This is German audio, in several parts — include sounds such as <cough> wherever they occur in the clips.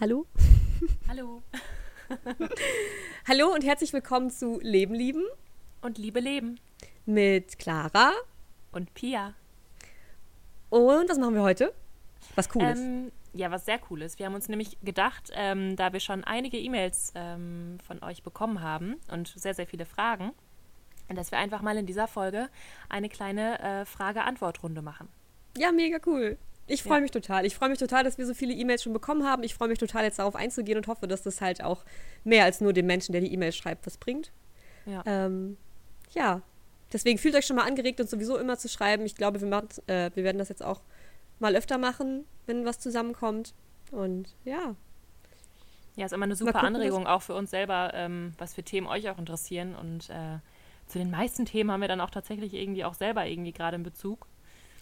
Hallo? Hallo. <laughs> Hallo und herzlich willkommen zu Leben lieben Und Liebe leben. mit Clara. Und Pia. Und was machen wir heute? Was Cooles. Ähm, ja, was sehr cool ist. Wir haben uns nämlich gedacht, ähm, da wir schon einige E-Mails ähm, von euch bekommen haben und sehr, sehr viele Fragen, dass wir einfach mal in dieser Folge eine kleine äh, Frage-Antwort-Runde machen. ja, mega cool. Ich freue Ja. mich total. Ich freue mich total, dass wir so viele E-Mails schon bekommen haben. Ich freue mich total, jetzt darauf einzugehen und hoffe, dass das halt auch mehr als nur dem Menschen, der die E-Mail schreibt, was bringt. Ja. Ähm, ja, deswegen fühlt euch schon mal angeregt, uns sowieso immer zu schreiben. Ich glaube, wir, machen, äh, wir werden das jetzt auch mal öfter machen, wenn was zusammenkommt. Und ja, Ja, ist immer eine super gucken, Anregung auch für uns selber, ähm, was für Themen euch auch interessieren. Und äh, zu den meisten Themen haben wir dann auch tatsächlich irgendwie auch selber irgendwie gerade in Bezug.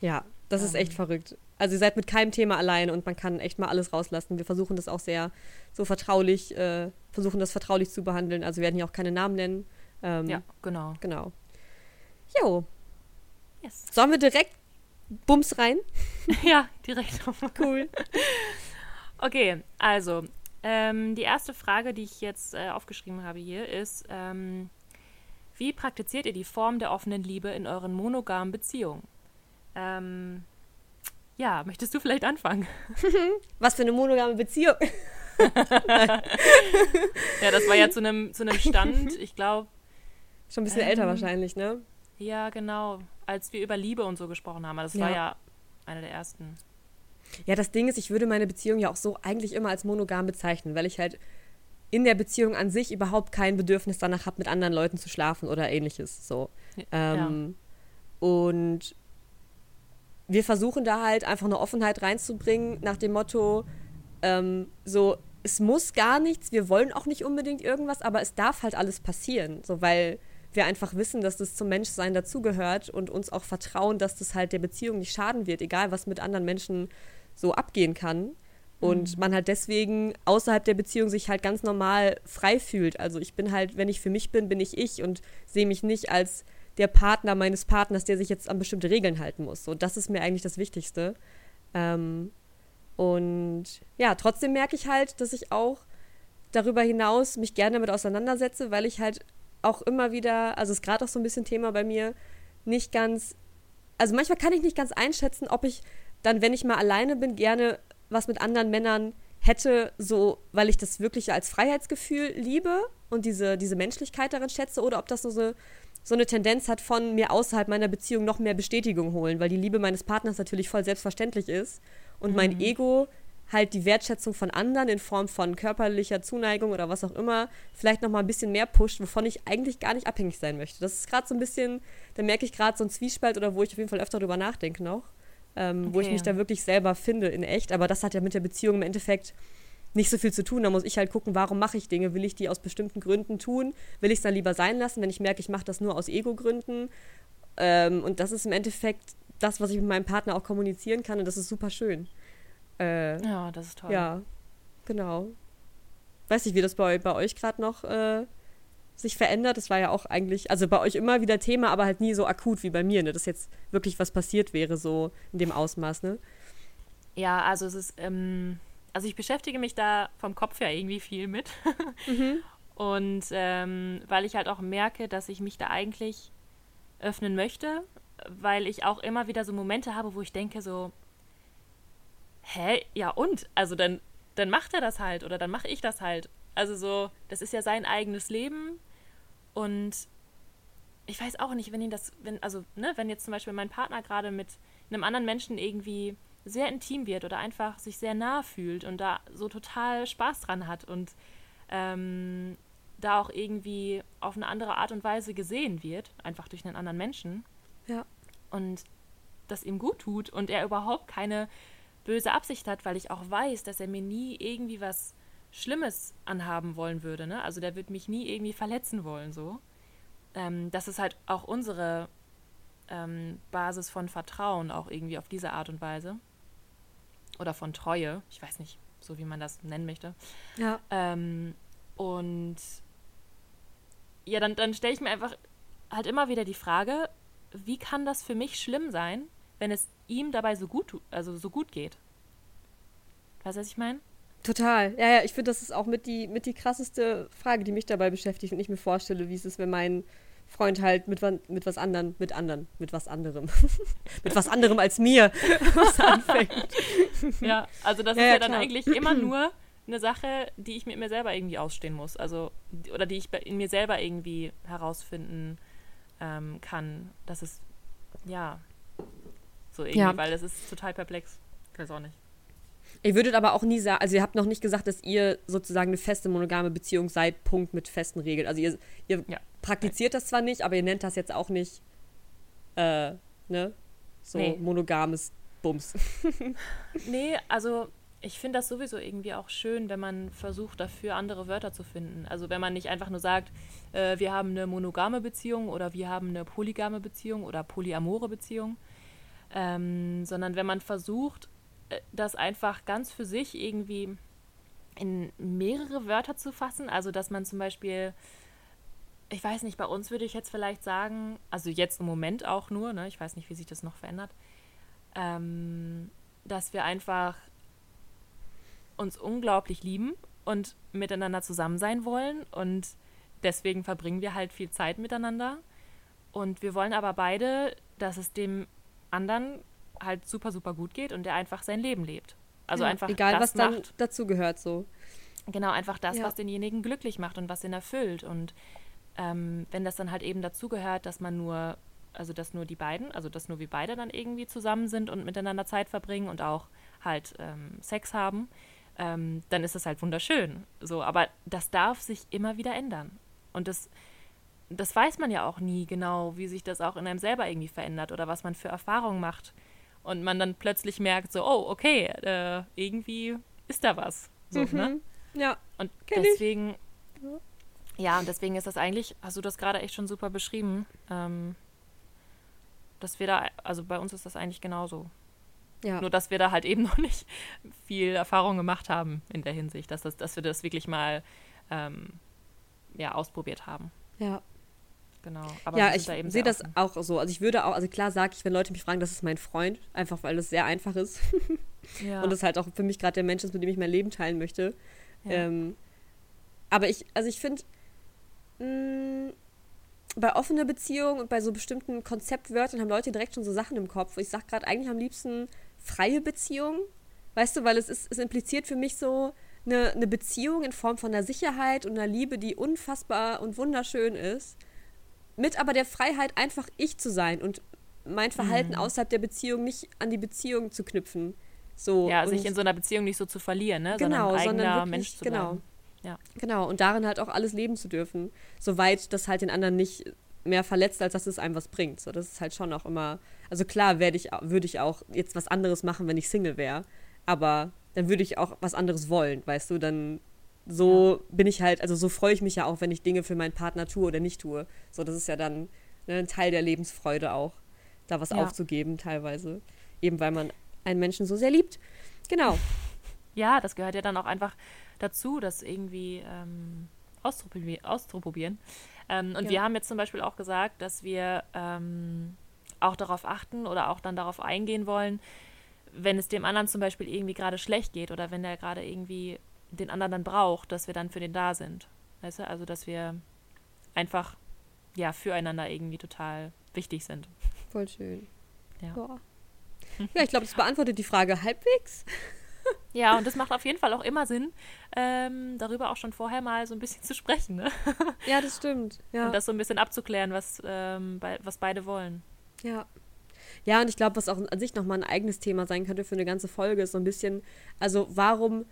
Ja, das ist echt Ähm. verrückt. Also ihr seid mit keinem Thema allein und man kann echt mal alles rauslassen. Wir versuchen das auch sehr so vertraulich, äh, versuchen das vertraulich zu behandeln. Also wir werden hier auch keine Namen nennen. Ähm, Ja, genau. Genau. Jo, Yes. sollen wir direkt Bums rein? <laughs> ja, direkt. Cool. Okay, also ähm, die erste Frage, die ich jetzt äh, aufgeschrieben habe hier, ist, ähm, wie praktiziert ihr die Form der offenen Liebe in euren monogamen Beziehungen? Ähm, ja, möchtest du vielleicht anfangen? <laughs> Was für eine monogame Beziehung. <laughs> Ja, das war ja zu einem zu einem Stand, ich glaube, Schon ein bisschen Ähm. älter wahrscheinlich, ne? ja genau, als wir über Liebe und so gesprochen haben. Das war Ja. ja einer der ersten. Ja, das Ding ist, ich würde meine Beziehung ja auch so eigentlich immer als monogam bezeichnen, weil ich halt in der Beziehung an sich überhaupt kein Bedürfnis danach habe, mit anderen Leuten zu schlafen oder ähnliches. So. Ähm, Und wir versuchen da halt einfach eine Offenheit reinzubringen nach dem Motto, ähm, so, es muss gar nichts, wir wollen auch nicht unbedingt irgendwas, aber es darf halt alles passieren, so, weil wir einfach wissen, dass das zum Menschsein dazugehört und uns auch vertrauen, dass das halt der Beziehung nicht schaden wird, egal was mit anderen Menschen so abgehen kann. Und man halt deswegen außerhalb der Beziehung sich halt ganz normal frei fühlt. Also ich bin halt, wenn ich für mich bin, bin ich ich und sehe mich nicht als der Partner meines Partners, der sich jetzt an bestimmte Regeln halten muss. So, das ist mir eigentlich das Wichtigste. Ähm, und ja, trotzdem merke ich halt, dass ich auch darüber hinaus mich gerne damit auseinandersetze, weil ich halt auch immer wieder, also ist gerade auch so ein bisschen Thema bei mir, nicht ganz, also manchmal kann ich nicht ganz einschätzen, ob ich dann, wenn ich mal alleine bin, gerne was mit anderen Männern hätte, so, weil ich das wirklich als Freiheitsgefühl liebe und diese, diese Menschlichkeit darin schätze, oder ob das so, so, so eine Tendenz hat von mir außerhalb meiner Beziehung noch mehr Bestätigung holen, weil die Liebe meines Partners natürlich voll selbstverständlich ist und mein Ego halt die Wertschätzung von anderen in Form von körperlicher Zuneigung oder was auch immer vielleicht noch mal ein bisschen mehr pusht, wovon ich eigentlich gar nicht abhängig sein möchte. Das ist gerade so ein bisschen, da merke ich gerade so einen Zwiespalt oder wo ich auf jeden Fall öfter drüber nachdenke noch, ähm, wo ich Okay. mich da wirklich selber finde in echt. Aber das hat ja mit der Beziehung im Endeffekt nicht so viel zu tun. Da muss ich halt gucken, warum mache ich Dinge? Will ich die aus bestimmten Gründen tun? Will ich es dann lieber sein lassen, wenn ich merke, ich mache das nur aus Ego-Gründen? Ähm, und das ist im Endeffekt das, was ich mit meinem Partner auch kommunizieren kann und das ist super schön. Äh, Ja, das ist toll. ja, genau. Weiß nicht, wie das bei, bei euch gerade noch äh, sich verändert. Das war ja auch eigentlich, also bei euch immer wieder Thema, aber halt nie so akut wie bei mir, ne? Dass jetzt wirklich was passiert wäre, so in dem Ausmaß, ne? Ja, also es ist, ähm, also ich beschäftige mich da vom Kopf her irgendwie viel mit. <laughs> Und ähm, weil ich halt auch merke, dass ich mich da eigentlich öffnen möchte, weil ich auch immer wieder so Momente habe, wo ich denke so, hä, ja und? Also dann, dann macht er das halt oder dann mache ich das halt. Also so, das ist ja sein eigenes Leben und ich weiß auch nicht, wenn ihn das, wenn, also, ne, wenn jetzt zum Beispiel mein Partner gerade mit einem anderen Menschen irgendwie sehr intim wird oder einfach sich sehr nah fühlt und da so total Spaß dran hat und ähm, da auch irgendwie auf eine andere Art und Weise gesehen wird, einfach durch einen anderen Menschen Ja. und das ihm gut tut und er überhaupt keine böse Absicht hat, weil ich auch weiß, dass er mir nie irgendwie was Schlimmes anhaben wollen würde. Ne? Also der wird mich nie irgendwie verletzen wollen, so. Ähm, das ist halt auch unsere ähm, Basis von Vertrauen, auch irgendwie auf diese Art und Weise. Oder von Treue, ich weiß nicht, so wie man das nennen möchte. Ja. Ähm, und ja, dann, dann stelle ich mir einfach halt immer wieder die Frage, wie kann das für mich schlimm sein, wenn es ihm dabei so gut, also so gut geht? Weißt du, was ich meine? Total. Ja, ja, ich finde, das ist auch mit die, mit die krasseste Frage, die mich dabei beschäftigt und ich mir vorstelle, wie es ist, wenn mein Freund halt mit, mit was anderen, mit anderen, mit was anderem, <laughs> mit was anderem als mir <laughs> was anfängt. Ja, also das ja, ist ja, ja dann eigentlich immer nur eine Sache, die ich mit mir selber irgendwie ausstehen muss. Also, oder die ich in mir selber irgendwie herausfinden ähm, kann. Das ist, ja, so irgendwie, ja. weil das ist total perplex. Ich weiß auch nicht. Ihr würdet aber auch nie sagen, also ihr habt noch nicht gesagt, dass ihr sozusagen eine feste monogame Beziehung seid, Punkt mit festen Regeln. Also ihr, ihr ja. praktiziert das zwar nicht, aber ihr nennt das jetzt auch nicht, äh, ne? So nee. monogames Bums. <laughs> nee, also ich finde das sowieso irgendwie auch schön, wenn man versucht, dafür andere Wörter zu finden. Also wenn man nicht einfach nur sagt, äh, wir haben eine monogame Beziehung oder wir haben eine polygame Beziehung oder polyamore Beziehung, ähm, sondern wenn man versucht, das einfach ganz für sich irgendwie in mehrere Wörter zu fassen. Also dass man zum Beispiel, ich weiß nicht, bei uns würde ich jetzt vielleicht sagen, also jetzt im Moment auch nur, ne, ich weiß nicht, wie sich das noch verändert, ähm, dass wir einfach uns unglaublich lieben und miteinander zusammen sein wollen und deswegen verbringen wir halt viel Zeit miteinander. Und wir wollen aber beide, dass es dem anderen halt super, super gut geht und der einfach sein Leben lebt. Also ja, einfach egal, was dann macht, dazu gehört so. Genau, einfach das, ja. was denjenigen glücklich macht und was ihn erfüllt. Und ähm, wenn das dann halt eben dazu gehört, dass man nur, also dass nur die beiden, also dass nur wir beide dann irgendwie zusammen sind und miteinander Zeit verbringen und auch halt ähm, Sex haben, ähm, dann ist das halt wunderschön. So, aber das darf sich immer wieder ändern. Und das, das weiß man ja auch nie genau, wie sich das auch in einem selber irgendwie verändert oder was man für Erfahrungen macht. Und man dann plötzlich merkt, so, oh, okay, äh, irgendwie ist da was. So, mhm. ne? Ja. Und deswegen, ich. ja, und deswegen ist das eigentlich, hast du das gerade echt schon super beschrieben, ähm, dass wir da, also bei uns ist das eigentlich genauso. Ja. Nur, dass wir da halt eben <laughs> noch nicht viel Erfahrung gemacht haben in der Hinsicht, dass, das, dass wir das wirklich mal ähm, ja, ausprobiert haben. Ja. Genau. Aber ja, ich sehe das auch so. Also ich würde auch, also klar sage ich, wenn Leute mich fragen, das ist mein Freund, einfach weil das sehr einfach ist. <laughs> ja. Und das halt auch für mich gerade der Mensch ist, mit dem ich mein Leben teilen möchte. Ja. Ähm, aber ich, also ich finde, mm, bei offener Beziehung und bei so bestimmten Konzeptwörtern haben Leute direkt schon so Sachen im Kopf. Ich sage gerade eigentlich am liebsten freie Beziehung. Weißt du, weil es, ist, es impliziert für mich so eine, eine Beziehung in Form von einer Sicherheit und einer Liebe, die unfassbar und wunderschön ist. Mit aber der Freiheit, einfach ich zu sein und mein Verhalten mhm. außerhalb der Beziehung nicht an die Beziehung zu knüpfen. So, ja, sich in so einer Beziehung nicht so zu verlieren, ne? Genau, sondern ein eigener wirklich, Mensch zu genau. bleiben. Ja. Genau, und darin halt auch alles leben zu dürfen, soweit das halt den anderen nicht mehr verletzt, als dass es einem was bringt. So, das ist halt schon auch immer. Also klar werde ich, würde ich auch jetzt was anderes machen, wenn ich Single wäre. Aber dann würde ich auch was anderes wollen, weißt du? Dann so ja. bin ich halt, also so freue ich mich ja auch, wenn ich Dinge für meinen Partner tue oder nicht tue. So, das ist ja dann ne, ein Teil der Lebensfreude auch, da was ja. aufzugeben teilweise. Eben weil man einen Menschen so sehr liebt. Genau. <laughs> Ja, das gehört ja dann auch einfach dazu, das irgendwie ähm, auszuprobieren. Ähm, und ja. wir haben jetzt zum Beispiel auch gesagt, dass wir ähm, auch darauf achten oder auch dann darauf eingehen wollen, wenn es dem anderen zum Beispiel irgendwie gerade schlecht geht oder wenn der gerade irgendwie den anderen dann braucht, dass wir dann für den da sind. Weißt du? Also, dass wir einfach ja füreinander irgendwie total wichtig sind. Voll schön. Ja. Boah. Ja, ich glaube, das beantwortet die Frage halbwegs. <laughs> Ja, und das macht auf jeden Fall auch immer Sinn, ähm, darüber auch schon vorher mal so ein bisschen zu sprechen. Ne? <laughs> Ja, das stimmt. Ja. Und das so ein bisschen abzuklären, was, ähm, bei, was beide wollen. Ja. Ja, und ich glaube, was auch an sich nochmal ein eigenes Thema sein könnte für eine ganze Folge, ist so ein bisschen, also warum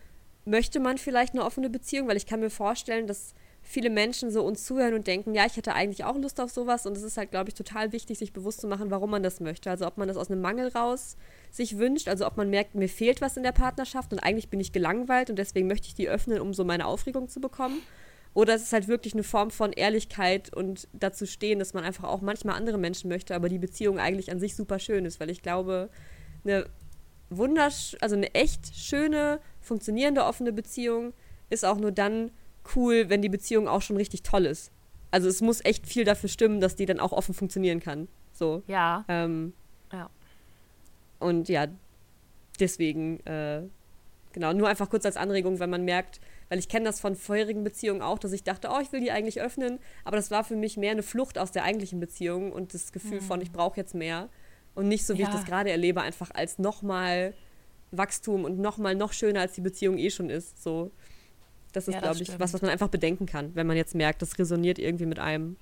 möchte man vielleicht eine offene Beziehung? Weil ich kann mir vorstellen, dass viele Menschen so uns zuhören und denken, ja, ich hätte eigentlich auch Lust auf sowas. Und es ist halt, glaube ich, total wichtig, sich bewusst zu machen, warum man das möchte. Also ob man das aus einem Mangel raus sich wünscht, also ob man merkt, mir fehlt was in der Partnerschaft und eigentlich bin ich gelangweilt und deswegen möchte ich die öffnen, um so meine Aufregung zu bekommen. Oder es ist halt wirklich eine Form von Ehrlichkeit und dazu stehen, dass man einfach auch manchmal andere Menschen möchte, aber die Beziehung eigentlich an sich super schön ist, weil ich glaube, eine wundersch also eine echt schöne, funktionierende offene Beziehung ist auch nur dann cool, wenn die Beziehung auch schon richtig toll ist. Also es muss echt viel dafür stimmen, dass die dann auch offen funktionieren kann. So. Ja. Ähm, ja. Und ja, deswegen, äh, genau, nur einfach kurz als Anregung, wenn man merkt, weil ich kenne das von vorherigen Beziehungen auch, dass ich dachte, oh, ich will die eigentlich öffnen, aber das war für mich mehr eine Flucht aus der eigentlichen Beziehung und das Gefühl mhm. von, ich brauche jetzt mehr und nicht so, wie ja. ich das gerade erlebe, einfach als nochmal Wachstum und nochmal noch schöner, als die Beziehung eh schon ist. So, das ist, ja, glaube ich, was, was man einfach bedenken kann, wenn man jetzt merkt, das resoniert irgendwie mit einem,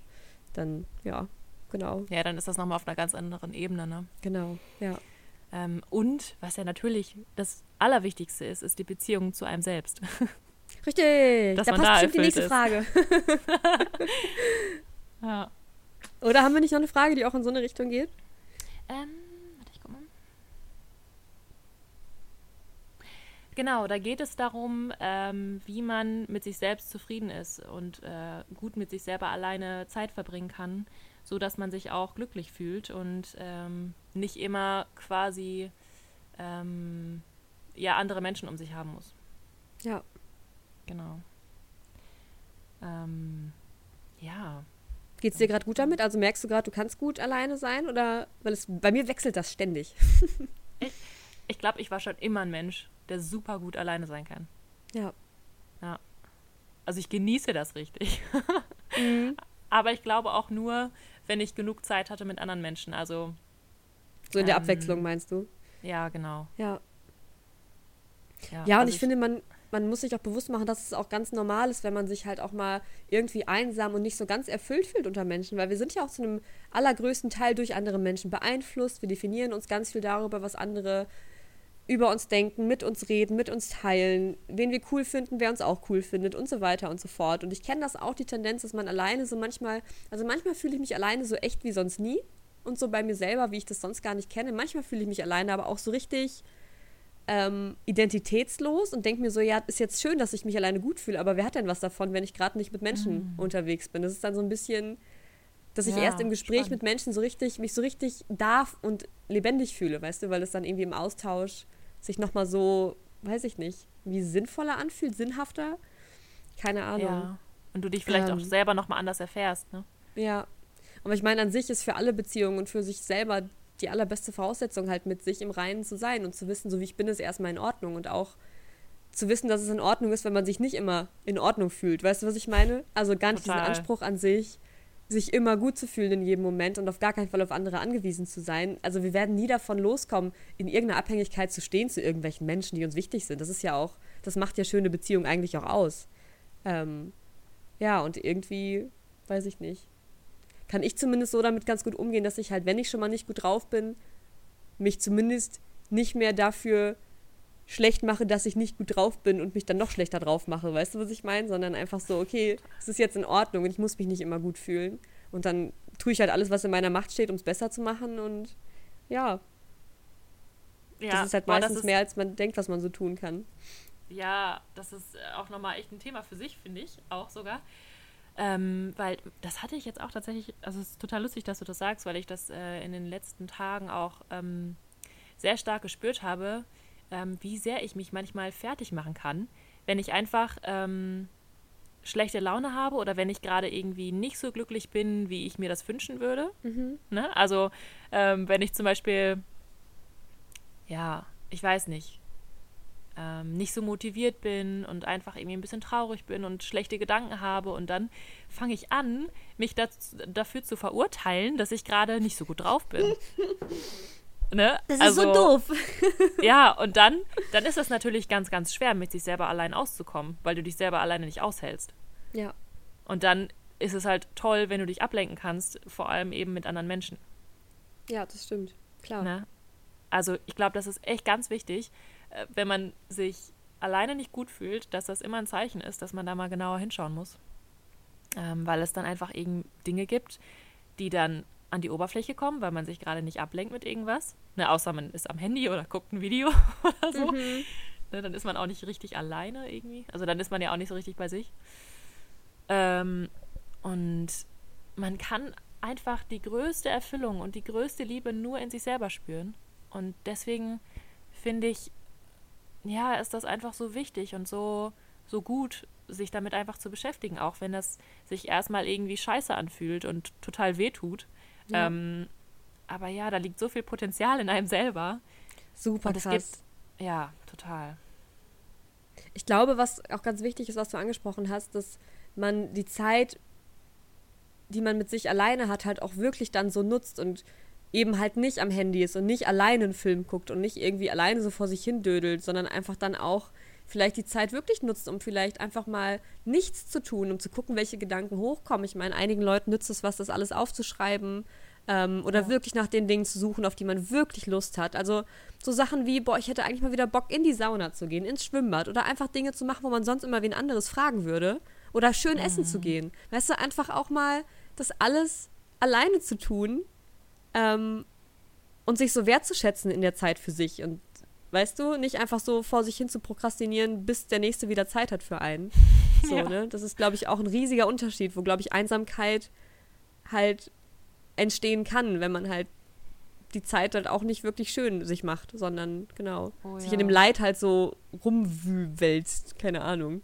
dann ja, genau. Ja, dann ist das nochmal auf einer ganz anderen Ebene, ne? Genau, ja. Ähm, und was ja natürlich das Allerwichtigste ist, ist die Beziehung zu einem selbst. <laughs> Richtig, Dass da passt da bestimmt die nächste ist. Frage. <laughs> ja. Oder haben wir nicht noch eine Frage, die auch in so eine Richtung geht? Ähm, warte, ich guck mal. Genau, da geht es darum, ähm, wie man mit sich selbst zufrieden ist und äh, gut mit sich selber alleine Zeit verbringen kann, so dass man sich auch glücklich fühlt und ähm, nicht immer quasi ähm, ja andere Menschen um sich haben muss. Ja. Genau. Ähm, ja. Geht es dir gerade gut damit? Also merkst du gerade, du kannst gut alleine sein? Oder weil es bei mir wechselt das ständig. ich ich glaube, ich war schon immer ein Mensch, der super gut alleine sein kann. Ja. Ja. Also ich genieße das richtig. <laughs> mhm. Aber ich glaube auch nur, wenn ich genug Zeit hatte mit anderen Menschen. Also so in der ähm, Abwechslung meinst du? Ja, genau. Ja. Ja, ja und also ich, ich finde, man, man muss sich auch bewusst machen, dass es auch ganz normal ist, wenn man sich halt auch mal irgendwie einsam und nicht so ganz erfüllt fühlt unter Menschen, weil wir sind ja auch zu einem allergrößten Teil durch andere Menschen beeinflusst. Wir definieren uns ganz viel darüber, was andere über uns denken, mit uns reden, mit uns teilen, wen wir cool finden, wer uns auch cool findet und so weiter und so fort. Und ich kenne das auch, die Tendenz, dass man alleine so manchmal, also manchmal fühle ich mich alleine so echt wie sonst nie und so bei mir selber, wie ich das sonst gar nicht kenne. Manchmal fühle ich mich alleine, aber auch so richtig ähm, identitätslos und denke mir so, ja, ist jetzt schön, dass ich mich alleine gut fühle, aber wer hat denn was davon, wenn ich gerade nicht mit Menschen mhm. unterwegs bin? Das ist dann so ein bisschen, dass ich ja, erst im Gespräch spannend. mit Menschen so richtig, mich so richtig darf und lebendig fühle, weißt du, weil es dann irgendwie im Austausch sich nochmal so, weiß ich nicht, wie sinnvoller anfühlt, sinnhafter. Keine Ahnung. Ja. Und du dich vielleicht ähm, auch selber nochmal anders erfährst, ne? Ja. Aber ich meine, an sich ist für alle Beziehungen und für sich selber die allerbeste Voraussetzung, halt mit sich im Reinen zu sein und zu wissen, so wie ich bin, ist erstmal in Ordnung und auch zu wissen, dass es in Ordnung ist, wenn man sich nicht immer in Ordnung fühlt. Weißt du, was ich meine? Also gar nicht Total. diesen Anspruch an sich, sich immer gut zu fühlen in jedem Moment und auf gar keinen Fall auf andere angewiesen zu sein. Also wir werden nie davon loskommen, in irgendeiner Abhängigkeit zu stehen zu irgendwelchen Menschen, die uns wichtig sind. Das ist ja auch, das macht ja schöne Beziehungen eigentlich auch aus. Ähm, ja, und irgendwie, weiß ich nicht kann ich zumindest so damit ganz gut umgehen, dass ich halt, wenn ich schon mal nicht gut drauf bin, mich zumindest nicht mehr dafür schlecht mache, dass ich nicht gut drauf bin und mich dann noch schlechter drauf mache. Weißt du, was ich meine? Sondern einfach so, okay, es ist jetzt in Ordnung und ich muss mich nicht immer gut fühlen. Und dann tue ich halt alles, was in meiner Macht steht, um es besser zu machen und ja. ja das ist halt meistens ist mehr, als man denkt, was man so tun kann. Ja, das ist auch nochmal echt ein Thema für sich, finde ich, auch sogar. Ähm, weil das hatte ich jetzt auch tatsächlich, also es ist total lustig, dass du das sagst, weil ich das äh, in den letzten Tagen auch ähm, sehr stark gespürt habe, ähm, wie sehr ich mich manchmal fertig machen kann, wenn ich einfach ähm, schlechte Laune habe oder wenn ich gerade irgendwie nicht so glücklich bin, wie ich mir das wünschen würde. Mhm. Ne? Also ähm, wenn ich zum Beispiel, ja, ich weiß nicht, ähm, nicht so motiviert bin und einfach irgendwie ein bisschen traurig bin und schlechte Gedanken habe und dann fange ich an, mich das, dafür zu verurteilen, dass ich gerade nicht so gut drauf bin. <laughs> Ne? Das ist also, so doof. <laughs> ja, und dann, dann ist es natürlich ganz, ganz schwer, mit sich selber allein auszukommen, weil du dich selber alleine nicht aushältst. Ja. Und dann ist es halt toll, wenn du dich ablenken kannst, vor allem eben mit anderen Menschen. Ja, das stimmt. Klar. Ne? Also ich glaube, das ist echt ganz wichtig, wenn man sich alleine nicht gut fühlt, dass das immer ein Zeichen ist, dass man da mal genauer hinschauen muss. Ähm, weil es dann einfach eben Dinge gibt, die dann an die Oberfläche kommen, weil man sich gerade nicht ablenkt mit irgendwas. Ne, außer man ist am Handy oder guckt ein Video <laughs> oder so. Mhm. Ne, dann ist man auch nicht richtig alleine irgendwie. Also dann ist man ja auch nicht so richtig bei sich. Ähm, und man kann einfach die größte Erfüllung und die größte Liebe nur in sich selber spüren. Und deswegen finde ich, ja, ist das einfach so wichtig und so, so gut, sich damit einfach zu beschäftigen, auch wenn das sich erstmal irgendwie scheiße anfühlt und total wehtut. Ja. Ähm, aber ja, da liegt so viel Potenzial in einem selber. Super und krass. Gibt, ja, total. ich glaube, was auch ganz wichtig ist, was du angesprochen hast, dass man die Zeit, die man mit sich alleine hat, halt auch wirklich dann so nutzt und eben halt nicht am Handy ist und nicht alleine einen Film guckt und nicht irgendwie alleine so vor sich hin dödelt, sondern einfach dann auch vielleicht die Zeit wirklich nutzt, um vielleicht einfach mal nichts zu tun, um zu gucken, welche Gedanken hochkommen. Ich meine, einigen Leuten nützt es was, das alles aufzuschreiben ähm, oder ja. wirklich nach den Dingen zu suchen, auf die man wirklich Lust hat. Also so Sachen wie, boah, ich hätte eigentlich mal wieder Bock, in die Sauna zu gehen, ins Schwimmbad oder einfach Dinge zu machen, wo man sonst immer wen anderes fragen würde oder schön mhm. essen zu gehen. Weißt du, einfach auch mal das alles alleine zu tun ähm, und sich so wertzuschätzen in der Zeit für sich und weißt du, nicht einfach so vor sich hin zu prokrastinieren, bis der nächste wieder Zeit hat für einen. <laughs> So, ja. ne? Das ist, glaube ich, auch ein riesiger Unterschied, wo, glaube ich, Einsamkeit halt entstehen kann, wenn man halt die Zeit halt auch nicht wirklich schön sich macht, sondern genau, oh, sich ja. in dem Leid halt so rumwälzt, keine Ahnung.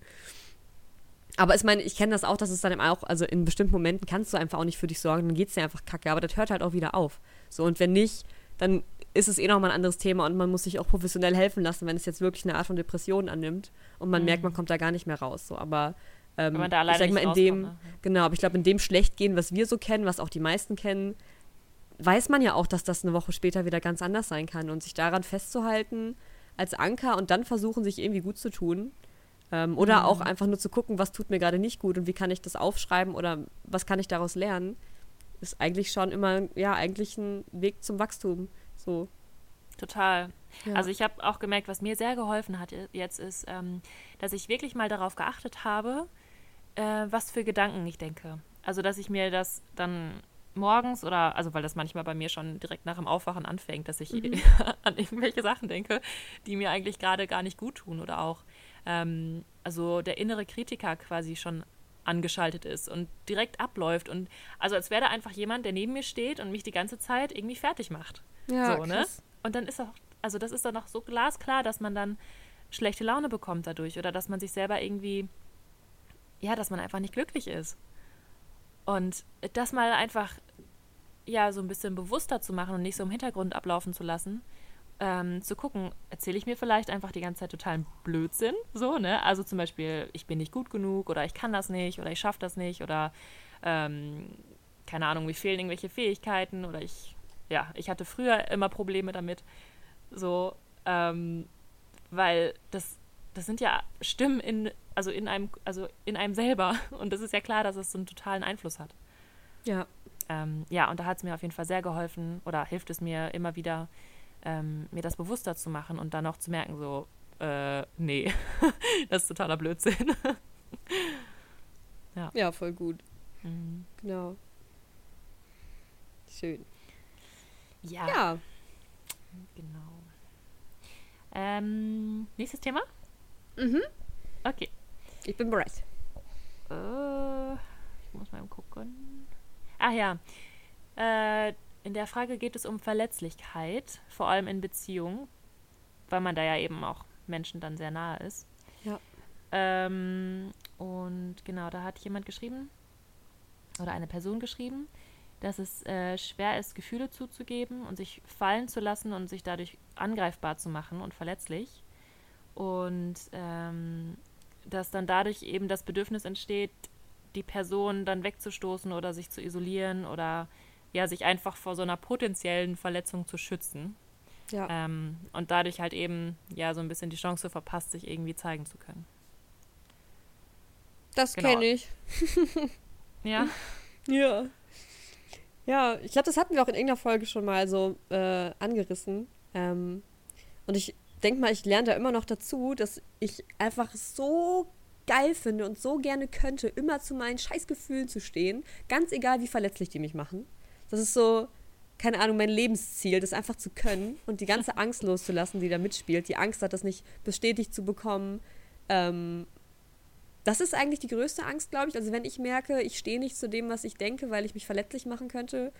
Aber ich meine, ich kenne das auch, dass es dann auch, also in bestimmten Momenten kannst du einfach auch nicht für dich sorgen, dann geht es dir einfach kacke, aber das hört halt auch wieder auf. So, und wenn nicht, dann ist es eh nochmal ein anderes Thema und man muss sich auch professionell helfen lassen, wenn es jetzt wirklich eine Art von Depression annimmt und man mhm. merkt, man kommt da gar nicht mehr raus. So, aber ähm, wenn man da alleine ich sag mal, in dem, ne? genau, aber ich glaube, in dem Schlechtgehen, was wir so kennen, was auch die meisten kennen, weiß man ja auch, dass das eine Woche später wieder ganz anders sein kann und sich daran festzuhalten als Anker und dann versuchen, sich irgendwie gut zu tun, ähm, oder mhm. auch einfach nur zu gucken, was tut mir gerade nicht gut und wie kann ich das aufschreiben oder was kann ich daraus lernen, ist eigentlich schon immer, ja, eigentlich ein Weg zum Wachstum. So. Total. Ja. Also ich habe auch gemerkt, was mir sehr geholfen hat jetzt ist, ähm, dass ich wirklich mal darauf geachtet habe, äh, was für Gedanken ich denke. Also dass ich mir das dann morgens oder, also weil das manchmal bei mir schon direkt nach dem Aufwachen anfängt, dass ich mhm. <laughs> an irgendwelche Sachen denke, die mir eigentlich gerade gar nicht gut tun oder auch ähm, also der innere Kritiker quasi schon angeschaltet ist und direkt abläuft und also als wäre da einfach jemand, der neben mir steht und mich die ganze Zeit irgendwie fertig macht. Ja, so, ne? Und dann ist auch, also das ist dann noch so glasklar, dass man dann schlechte Laune bekommt dadurch oder dass man sich selber irgendwie, ja, dass man einfach nicht glücklich ist. Und das mal einfach, ja, so ein bisschen bewusster zu machen und nicht so im Hintergrund ablaufen zu lassen, ähm, zu gucken, erzähle ich mir vielleicht einfach die ganze Zeit totalen Blödsinn, so, ne? Also zum Beispiel, ich bin nicht gut genug oder ich kann das nicht oder ich schaffe das nicht oder ähm, keine Ahnung, mir fehlen irgendwelche Fähigkeiten oder ich, ja, ich hatte früher immer Probleme damit, so, ähm, weil das, das sind ja Stimmen in, also in einem, also in einem selber <laughs> und das ist ja klar, dass es so einen totalen Einfluss hat. Ja. Ähm, ja, und da hat es mir auf jeden Fall sehr geholfen oder hilft es mir immer wieder, ähm, mir das bewusster zu machen und dann auch zu merken, so, äh, nee, <laughs> das ist totaler Blödsinn. <laughs> ja. ja, voll gut. Mhm. Genau. Schön. Ja. Ja. Genau. Ähm, nächstes Thema? Mhm. Okay. Ich bin bereit. Äh, ich muss mal gucken. Ach ja. Äh, in der Frage geht es um Verletzlichkeit, vor allem in Beziehungen, weil man da ja eben auch Menschen dann sehr nahe ist. Ja. Ähm, und genau, da hat jemand geschrieben, oder eine Person geschrieben, dass es äh, schwer ist, Gefühle zuzugeben und sich fallen zu lassen und sich dadurch angreifbar zu machen und verletzlich. Und ähm, dass dann dadurch eben das Bedürfnis entsteht, die Person dann wegzustoßen oder sich zu isolieren oder ja, sich einfach vor so einer potenziellen Verletzung zu schützen. Ja. Ähm, und dadurch halt eben ja so ein bisschen die Chance verpasst, sich irgendwie zeigen zu können. Das genau. kenne ich. ja. <laughs> Ja. Ja, ich glaube, das hatten wir auch in irgendeiner Folge schon mal so äh, angerissen. Ähm, und ich denke mal, ich lerne da immer noch dazu, dass ich einfach so geil finde und so gerne könnte, immer zu meinen Scheißgefühlen zu stehen, ganz egal, wie verletzlich die mich machen. Das ist so, keine Ahnung, mein Lebensziel, das einfach zu können und die ganze Angst loszulassen, die da mitspielt. Die Angst hat, das nicht bestätigt zu bekommen. Ähm, das ist eigentlich die größte Angst, glaube ich. Also wenn ich merke, ich stehe nicht zu dem, was ich denke, weil ich mich verletzlich machen könnte,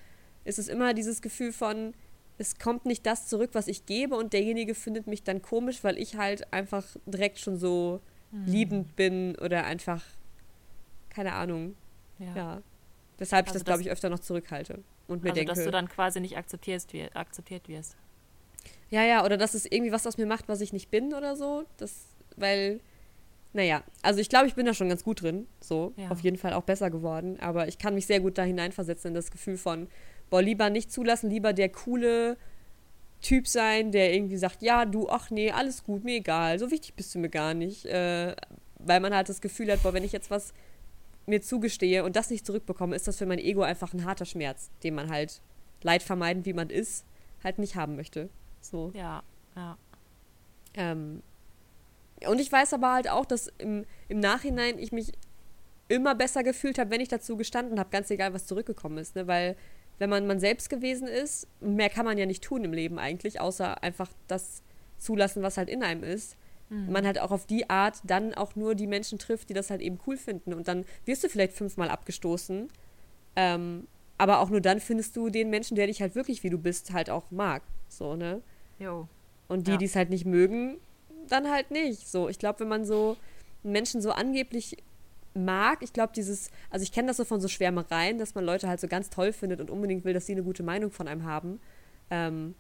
ist es immer dieses Gefühl von, es kommt nicht das zurück, was ich gebe und derjenige findet mich dann komisch, weil ich halt einfach direkt schon so mhm. liebend bin oder einfach, keine Ahnung. Ja. ja. Weshalb also ich das, glaube ich, öfter noch zurückhalte und mir also, denke. dass du dann quasi nicht akzeptierst, wie, akzeptiert wirst. Ja, ja, oder dass es irgendwie was aus mir macht, was ich nicht bin oder so. Das, weil naja, also ich glaube, ich bin da schon ganz gut drin. So, ja. auf jeden Fall auch besser geworden. Aber ich kann mich sehr gut da hineinversetzen in das Gefühl von, boah, lieber nicht zulassen, lieber der coole Typ sein, der irgendwie sagt, ja, du, ach nee, alles gut, mir egal, so wichtig bist du mir gar nicht. Äh, weil man halt das Gefühl hat, boah, wenn ich jetzt was mir zugestehe und das nicht zurückbekomme, ist das für mein Ego einfach ein harter Schmerz, den man halt leid vermeiden, wie man ist, halt nicht haben möchte. So. Ja, ja. Ähm, und ich weiß aber halt auch, dass im, im Nachhinein ich mich immer besser gefühlt habe, wenn ich dazu gestanden habe, ganz egal, was zurückgekommen ist. Ne? Weil wenn man man selbst gewesen ist, mehr kann man ja nicht tun im Leben eigentlich, außer einfach das zulassen, was halt in einem ist. Mhm. Man halt auch auf die Art dann auch nur die Menschen trifft, die das halt eben cool finden. Und dann wirst du vielleicht fünfmal abgestoßen. Ähm, aber auch nur dann findest du den Menschen, der dich halt wirklich, wie du bist, halt auch mag. So, ne? Jo. Und die, ja. die es halt nicht mögen, dann halt nicht. So, ich glaube, wenn man so Menschen so angeblich mag, ich glaube, dieses, also ich kenne das so von so Schwärmereien, dass man Leute halt so ganz toll findet und unbedingt will, dass sie eine gute Meinung von einem haben. Ähm,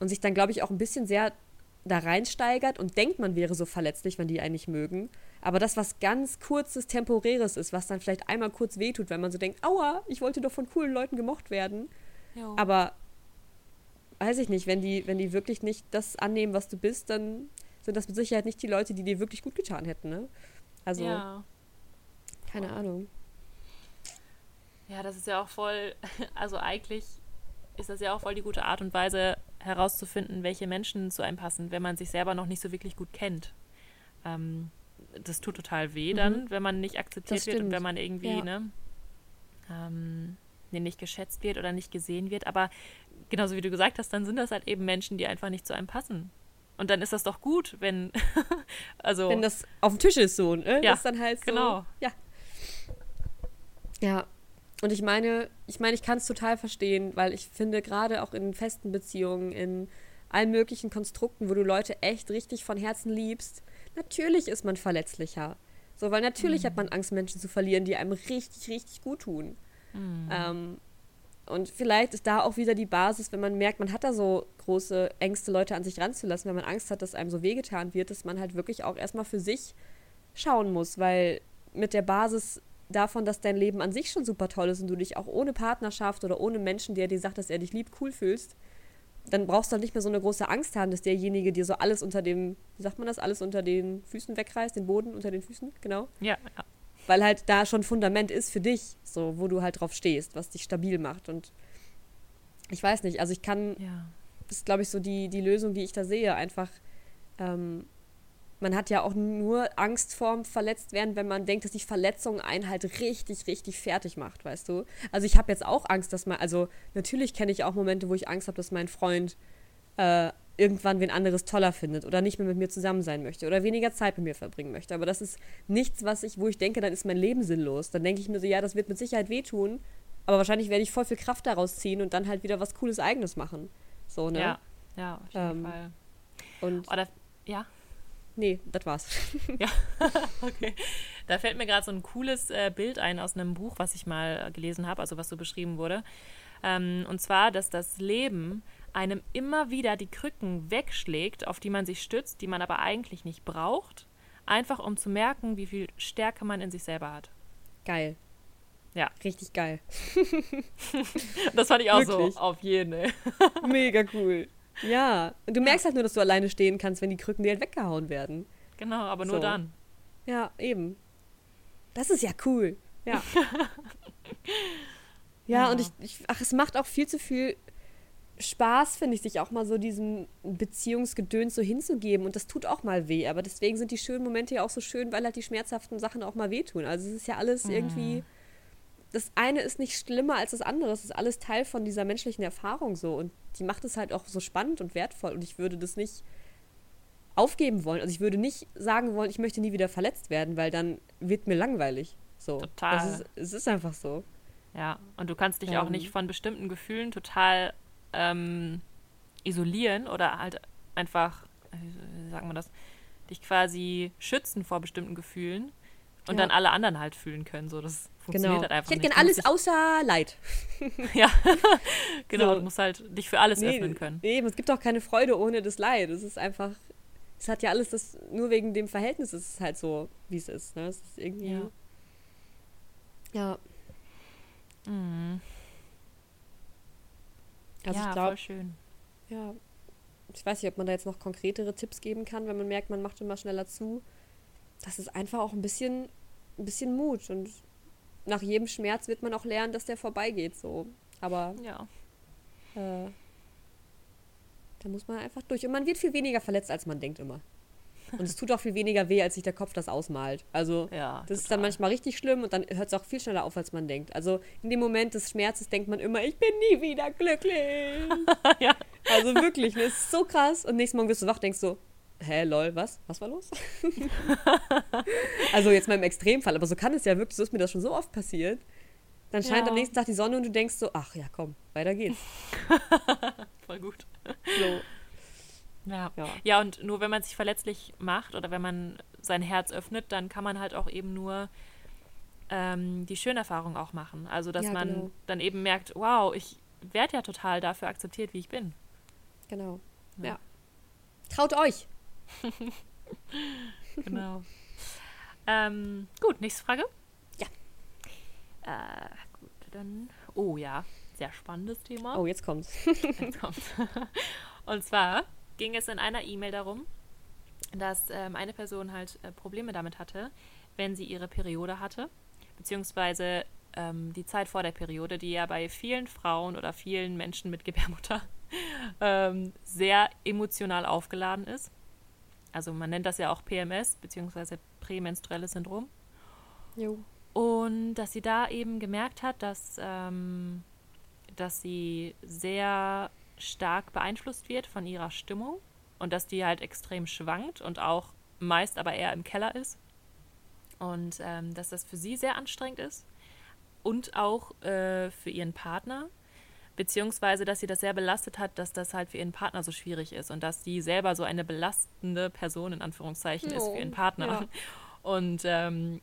und sich dann, glaube ich, auch ein bisschen sehr da reinsteigert und denkt, man wäre so verletzlich, wenn die einen nicht mögen. Aber das, was ganz kurzes, temporäres ist, was dann vielleicht einmal kurz wehtut, wenn man so denkt, aua, ich wollte doch von coolen Leuten gemocht werden. Jo. Aber weiß ich nicht, wenn die, wenn die wirklich nicht das annehmen, was du bist, dann sind das mit Sicherheit nicht die Leute, die dir wirklich gut getan hätten, ne? Also, ja. keine Ahnung. Ja, das ist ja auch voll, <laughs> also eigentlich ist das ja auch voll die gute Art und Weise herauszufinden, welche Menschen zu einem passen, wenn man sich selber noch nicht so wirklich gut kennt. Ähm, das tut total weh mhm. dann, wenn man nicht akzeptiert wird und wenn man irgendwie, ja. ne, ähm, nicht geschätzt wird oder nicht gesehen wird. Aber genauso wie du gesagt hast, dann sind das halt eben Menschen, die einfach nicht zu einem passen. Und dann ist das doch gut, wenn, <laughs> also. Wenn das auf dem Tisch ist so, ne? Ja, das dann halt so, genau. Ja. Ja. Und ich meine, ich meine, ich kann es total verstehen, weil ich finde, gerade auch in festen Beziehungen, in allen möglichen Konstrukten, wo du Leute echt richtig von Herzen liebst, natürlich ist man verletzlicher. So, weil natürlich mhm. hat man Angst, Menschen zu verlieren, die einem richtig, richtig gut tun. Mhm. Ähm, und vielleicht ist da auch wieder die Basis, wenn man merkt, man hat da so große Ängste, Leute an sich ranzulassen, wenn man Angst hat, dass einem so wehgetan wird, dass man halt wirklich auch erstmal für sich schauen muss, weil mit der Basis davon, dass dein Leben an sich schon super toll ist und du dich auch ohne Partnerschaft oder ohne Menschen, der dir sagt, dass er dich liebt, cool fühlst, dann brauchst du halt nicht mehr so eine große Angst haben, dass derjenige dir so alles unter dem, wie sagt man das, alles unter den Füßen wegreißt, den Boden unter den Füßen, genau. Ja, ja weil halt da schon Fundament ist für dich, so wo du halt drauf stehst, was dich stabil macht. Und ich weiß nicht, also ich kann, ja. das ist glaube ich so die, die Lösung, die ich da sehe, einfach, ähm, man hat ja auch nur Angst vorm verletzt werden, wenn man denkt, dass die Verletzung einen halt richtig, richtig fertig macht, weißt du? Also ich habe jetzt auch Angst, dass man, also natürlich kenne ich auch Momente, wo ich Angst habe, dass mein Freund äh, irgendwann wen anderes toller findet oder nicht mehr mit mir zusammen sein möchte oder weniger Zeit mit mir verbringen möchte. Aber das ist nichts, was ich, wo ich denke, dann ist mein Leben sinnlos. Dann denke ich mir so, ja, das wird mit Sicherheit wehtun, aber wahrscheinlich werde ich voll viel Kraft daraus ziehen und dann halt wieder was Cooles Eigenes machen. So, ne? Ja, ja, auf jeden ähm, Fall. Und Oder, ja. Nee, das war's. <laughs> ja, <laughs> okay. Da fällt mir gerade so ein cooles äh, Bild ein aus einem Buch, was ich mal gelesen habe, also was so beschrieben wurde. Ähm, und zwar, dass das Leben einem immer wieder die Krücken wegschlägt, auf die man sich stützt, die man aber eigentlich nicht braucht, einfach um zu merken, wie viel Stärke man in sich selber hat. Geil. Ja. Richtig geil. <laughs> das fand ich auch Wirklich? so auf jeden. Mega cool. Ja. Und du merkst halt nur, dass du alleine stehen kannst, wenn die Krücken dir halt weggehauen werden. Genau, aber nur so. dann. Ja, eben. Das ist ja cool. Ja. <laughs> ja, ja, und ich, ich, ach, es macht auch viel zu viel Spaß, finde ich, sich auch mal so diesem Beziehungsgedöns so hinzugeben. Und das tut auch mal weh. Aber deswegen sind die schönen Momente ja auch so schön, weil halt die schmerzhaften Sachen auch mal wehtun. Also es ist ja alles mhm. irgendwie. Das eine ist nicht schlimmer als das andere. Es ist alles Teil von dieser menschlichen Erfahrung so. Und die macht es halt auch so spannend und wertvoll. Und ich würde das nicht aufgeben wollen. Also ich würde nicht sagen wollen, ich möchte nie wieder verletzt werden, weil dann wird mir langweilig. So. Total. Ist, es ist einfach so. Ja, und du kannst dich ähm, auch nicht von bestimmten Gefühlen total ähm, isolieren oder halt einfach, wie sagt man das, dich quasi schützen vor bestimmten Gefühlen und ja. dann alle anderen halt fühlen können. So, das funktioniert genau. halt einfach ich hätte gerne alles außer Leid. <laughs> ja, genau. So. Du musst halt dich für alles nee, öffnen können. Eben, es gibt auch keine Freude ohne das Leid. Es ist einfach, es hat ja alles das, nur wegen dem Verhältnis ist es halt so, wie es ist. Ne? Es ist irgendwie. Ja. ja. Mhm. Also ja, ich glaube. schön. Ja. Ich weiß nicht, ob man da jetzt noch konkretere Tipps geben kann, wenn man merkt, man macht immer schneller zu. Das ist einfach auch ein bisschen, ein bisschen Mut. Und nach jedem Schmerz wird man auch lernen, dass der vorbeigeht. So. Aber ja. Äh, da muss man einfach durch. Und man wird viel weniger verletzt, als man denkt immer. Und es tut auch viel weniger weh, als sich der Kopf das ausmalt. Also ja, das total. ist dann manchmal richtig schlimm und dann hört es auch viel schneller auf, als man denkt. Also in dem Moment des Schmerzes denkt man immer, ich bin nie wieder glücklich. <laughs> ja. Also wirklich, das ne, ist so krass. Und nächsten Morgen wirst du wach, denkst so, hä, lol, was? Was war los? <laughs> also jetzt mal im Extremfall, aber so kann es ja wirklich, so ist mir das schon so oft passiert. Dann scheint ja. am nächsten Tag die Sonne und du denkst so, ach ja, komm, weiter geht's. <laughs> Voll gut. So. Ja. ja. ja, und nur wenn man sich verletzlich macht oder wenn man sein Herz öffnet, dann kann man halt auch eben nur ähm, die schöne Erfahrung auch machen. Also, dass ja, man genau. dann eben merkt, wow, ich werde ja total dafür akzeptiert, wie ich bin. Genau. Ja. ja. Traut euch. <laughs> genau. ähm, gut, nächste Frage. Ja. Äh, gut, dann. Oh ja, sehr spannendes Thema. Oh, jetzt kommt's. <laughs> jetzt kommt's. Und zwar ging es in einer E-Mail darum, dass ähm, eine Person halt äh, Probleme damit hatte, wenn sie ihre Periode hatte, beziehungsweise ähm, die Zeit vor der Periode, die ja bei vielen Frauen oder vielen Menschen mit Gebärmutter <laughs> ähm, sehr emotional aufgeladen ist. Also man nennt das ja auch PMS, beziehungsweise prämenstruelles Syndrom. Jo. Und dass sie da eben gemerkt hat, dass, ähm, dass sie sehr stark beeinflusst wird von ihrer Stimmung und dass die halt extrem schwankt und auch meist aber eher im Keller ist. Und ähm, dass das für sie sehr anstrengend ist und auch äh, für ihren Partner, beziehungsweise dass sie das sehr belastet hat, dass das halt für ihren Partner so schwierig ist und dass sie selber so eine belastende Person in Anführungszeichen oh, ist für ihren Partner. Ja. Und ähm,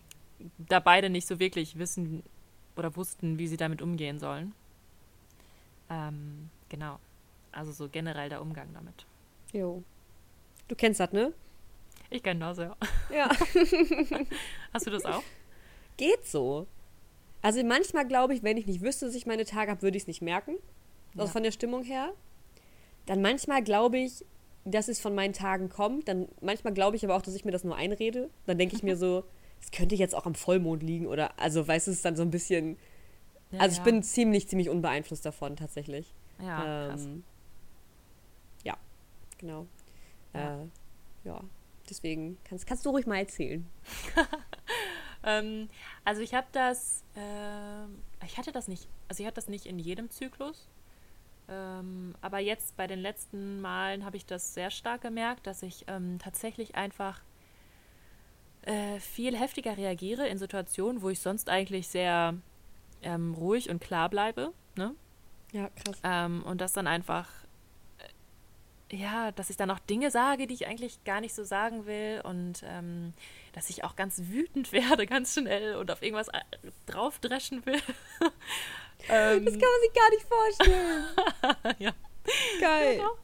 da beide nicht so wirklich wissen oder wussten, wie sie damit umgehen sollen. Ähm, genau. Also so generell der Umgang damit. Jo. Du kennst das, ne? Ich kenne das, ja. Ja. <laughs> Hast du das auch? Geht so. Also manchmal glaube ich, wenn ich nicht wüsste, dass ich meine Tage habe, würde ich es nicht merken. Also ja. von der Stimmung her. Dann manchmal glaube ich, dass es von meinen Tagen kommt. Dann manchmal glaube ich aber auch, dass ich mir das nur einrede. Dann denke ich mir so, <laughs> es könnte jetzt auch am Vollmond liegen oder also weißt du, es ist dann so ein bisschen. Ja, also ich ja. bin ziemlich, ziemlich unbeeinflusst davon tatsächlich. Ja, krass. Ähm, genau. Ja, äh, ja. deswegen kannst, kannst du ruhig mal erzählen. <laughs> ähm, also ich habe das, äh, ich hatte das nicht, also ich hatte das nicht in jedem Zyklus. Ähm, aber jetzt bei den letzten Malen habe ich das sehr stark gemerkt, dass ich ähm, tatsächlich einfach äh, viel heftiger reagiere in Situationen, wo ich sonst eigentlich sehr ähm, ruhig und klar bleibe. Ne? Ja, krass. Ähm, und das dann einfach ja, dass ich dann auch Dinge sage, die ich eigentlich gar nicht so sagen will und ähm, dass ich auch ganz wütend <laughs> werde, ganz schnell und auf irgendwas äh, draufdreschen will. <laughs> ähm, das kann man sich gar nicht vorstellen. <laughs> ja. Geil. Genau.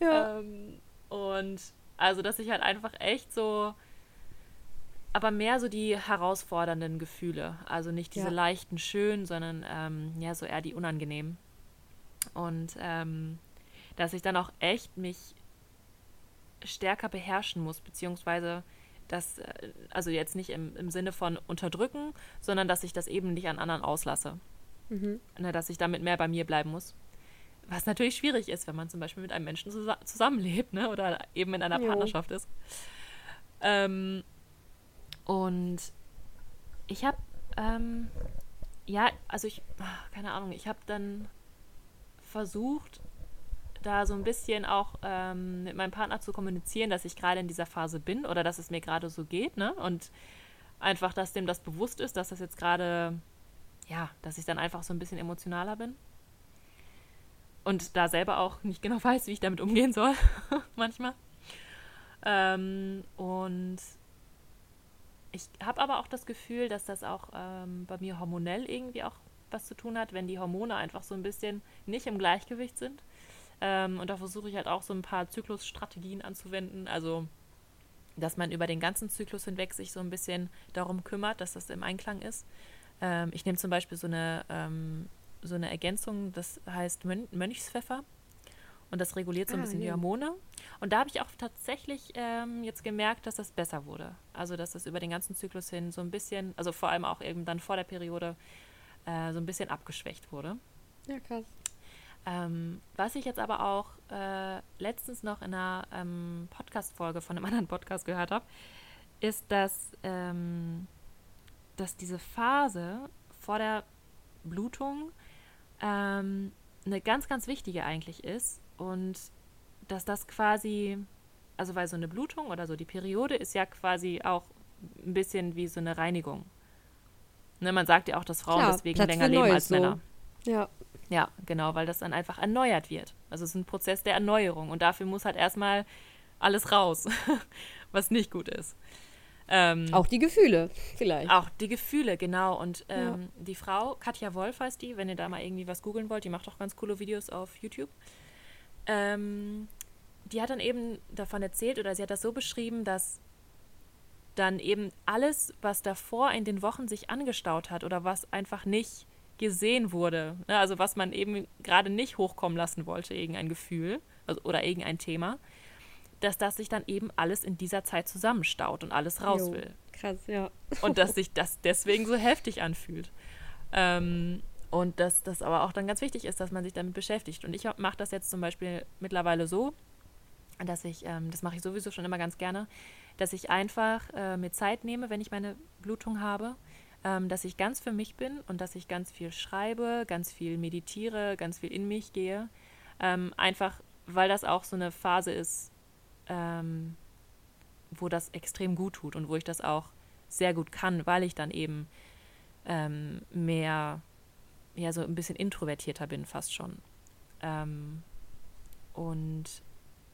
Ja. Ähm, und also, dass ich halt einfach echt so, aber mehr so die herausfordernden Gefühle, also nicht diese ja. leichten, schönen, sondern ähm, ja, so eher die unangenehmen. Und ähm, dass ich dann auch echt mich stärker beherrschen muss, beziehungsweise das, äh, also jetzt nicht im, im Sinne von unterdrücken, sondern dass ich das eben nicht an anderen auslasse. Mhm. Ne, dass ich damit mehr bei mir bleiben muss. Was natürlich schwierig ist, wenn man zum Beispiel mit einem Menschen zusammenlebt ne? oder eben in einer jo. Partnerschaft ist. Ähm, und ich habe, ähm, ja, also ich, keine Ahnung, ich habe dann versucht, da so ein bisschen auch ähm, mit meinem Partner zu kommunizieren, dass ich gerade in dieser Phase bin oder dass es mir gerade so geht, ne? Und einfach, dass dem das bewusst ist, dass das jetzt gerade, ja, dass ich dann einfach so ein bisschen emotionaler bin. Und da selber auch nicht <laughs> genau weiß, wie ich damit umgehen soll, <laughs> manchmal. Ähm, und ich habe aber auch das Gefühl, dass das auch ähm, bei mir hormonell irgendwie auch was zu tun hat, wenn die Hormone einfach so ein bisschen nicht im Gleichgewicht sind. Ähm, und da versuche ich halt auch so ein paar Zyklusstrategien anzuwenden. Also dass man über den ganzen Zyklus hinweg sich so ein bisschen darum kümmert, dass das im Einklang ist. Ähm, ich nehme zum Beispiel so eine, ähm, so eine Ergänzung, das heißt Mön Mönchspfeffer. Und das reguliert so ein ah, bisschen ja. die Hormone. Und da habe ich auch tatsächlich ähm, jetzt gemerkt, dass das besser wurde. Also, dass das über den ganzen Zyklus hin so ein bisschen, also vor allem auch eben dann vor der Periode, äh, so ein bisschen abgeschwächt wurde. Ja, krass. Ähm, was ich jetzt aber auch äh, letztens noch in einer ähm, Podcast-Folge von einem <laughs> anderen Podcast gehört habe, ist, dass, ähm, dass diese Phase vor der Blutung ähm, eine ganz, ganz wichtige eigentlich ist und dass das quasi, also weil so eine Blutung oder so die Periode ist ja quasi auch ein bisschen wie so eine Reinigung. Ne, man sagt ja auch, dass Frauen Klar, deswegen Platz länger leben als so. Männer. Ja. Ja, genau, weil das dann einfach erneuert wird. Also es ist ein Prozess der Erneuerung und dafür muss halt erstmal alles raus, <laughs> was nicht gut ist. Ähm, auch die Gefühle, vielleicht. Auch die Gefühle, genau. Und ähm, ja. die Frau, Katja Wolf heißt die, wenn ihr da mal irgendwie was googeln wollt, die macht auch ganz coole Videos auf YouTube. Ähm, die hat dann eben davon erzählt oder sie hat das so beschrieben, dass dann eben alles, was davor in den Wochen sich angestaut hat oder was einfach nicht gesehen wurde, ne, also was man eben gerade nicht hochkommen lassen wollte, irgendein Gefühl also, oder irgendein Thema, dass das sich dann eben alles in dieser Zeit zusammenstaut und alles raus jo, will. Krass, ja. Und dass sich <laughs> das deswegen so heftig anfühlt. Ähm, und dass das aber auch dann ganz wichtig ist, dass man sich damit beschäftigt. Und ich mache das jetzt zum Beispiel mittlerweile so, dass ich, ähm, das mache ich sowieso schon immer ganz gerne, dass ich einfach äh, mir Zeit nehme, wenn ich meine Blutung habe, ähm, dass ich ganz für mich bin und dass ich ganz viel schreibe, ganz viel meditiere, ganz viel in mich gehe. Ähm, einfach, weil das auch so eine Phase ist, ähm, wo das extrem gut tut und wo ich das auch sehr gut kann, weil ich dann eben ähm, mehr ja so ein bisschen introvertierter bin, fast schon. Ähm, und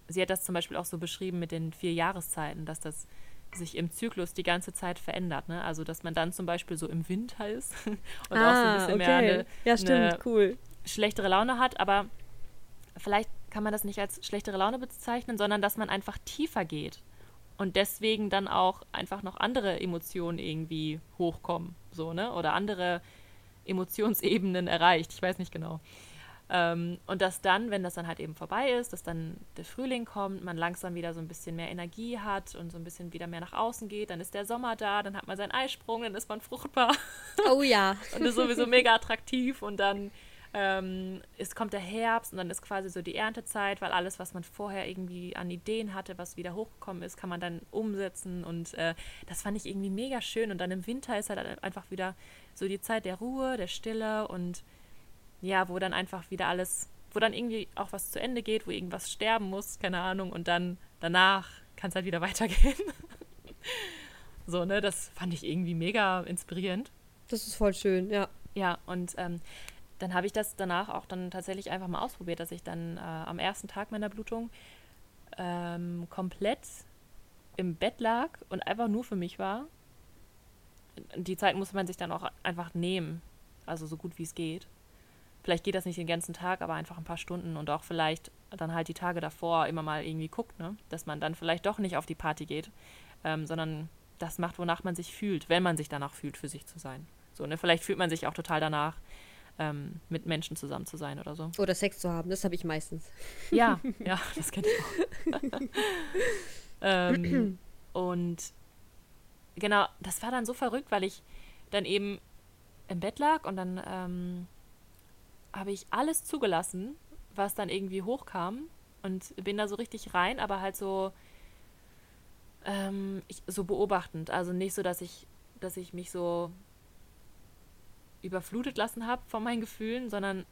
sie hat das zum Beispiel auch so beschrieben mit den vier Jahreszeiten, dass das sich im Zyklus die ganze Zeit verändert. Ne? Also, dass man dann zum Beispiel so im Winter ist <laughs> und ah, auch so ein ah, bisschen okay. mehr eine, ja, stimmt, eine cool. schlechtere Laune hat. Aber vielleicht kann man das nicht als schlechtere Laune bezeichnen, sondern dass man einfach tiefer geht und deswegen dann auch einfach noch andere Emotionen irgendwie hochkommen, so, ne? Oder andere Emotionsebenen erreicht. Ich weiß nicht genau. Ähm, und dass dann, wenn das dann halt eben vorbei ist, dass dann der Frühling kommt, man langsam wieder so ein bisschen mehr Energie hat und so ein bisschen wieder mehr nach außen geht, dann ist der Sommer da, dann hat man seinen Eisprung, dann ist man fruchtbar. <laughs> Oh ja. <laughs> und ist sowieso mega attraktiv und dann ähm, es kommt der Herbst und dann ist quasi so die Erntezeit, weil alles, was man vorher irgendwie an Ideen hatte, was wieder hochgekommen ist, kann man dann umsetzen und äh, das fand ich irgendwie mega schön und dann im Winter ist halt einfach wieder so die Zeit der Ruhe, der Stille und ja, wo dann einfach wieder alles, wo dann irgendwie auch was zu Ende geht, wo irgendwas sterben muss, keine Ahnung, und dann danach kann es halt wieder <laughs> weitergehen. so, ne, das fand ich irgendwie mega inspirierend. Das ist voll schön, ja. Ja, und ähm, dann habe ich das danach auch dann tatsächlich einfach mal ausprobiert, dass ich dann äh, am ersten Tag meiner Blutung ähm, komplett im Bett lag und einfach nur für mich war. Die Zeit muss man sich dann auch einfach nehmen, also so gut wie es geht. Vielleicht geht das nicht den ganzen Tag, aber einfach ein paar Stunden und auch vielleicht dann halt die Tage davor immer mal irgendwie guckt, ne? dass man dann vielleicht doch nicht auf die Party geht, ähm, sondern das macht, wonach man sich fühlt, wenn man sich danach fühlt, für sich zu sein. So, ne? Vielleicht fühlt man sich auch total danach, ähm, mit Menschen zusammen zu sein oder so. Oder Sex zu haben, das habe ich meistens. Ja, <laughs> ja, das kenne ich auch. <laughs> ähm, und genau, das war dann so verrückt, weil ich dann eben im Bett lag und dann ähm, habe ich alles zugelassen, was dann irgendwie hochkam und bin da so richtig rein, aber halt so ähm, ich, so beobachtend. Also nicht so, dass ich, dass ich mich so überflutet lassen habe von meinen Gefühlen, sondern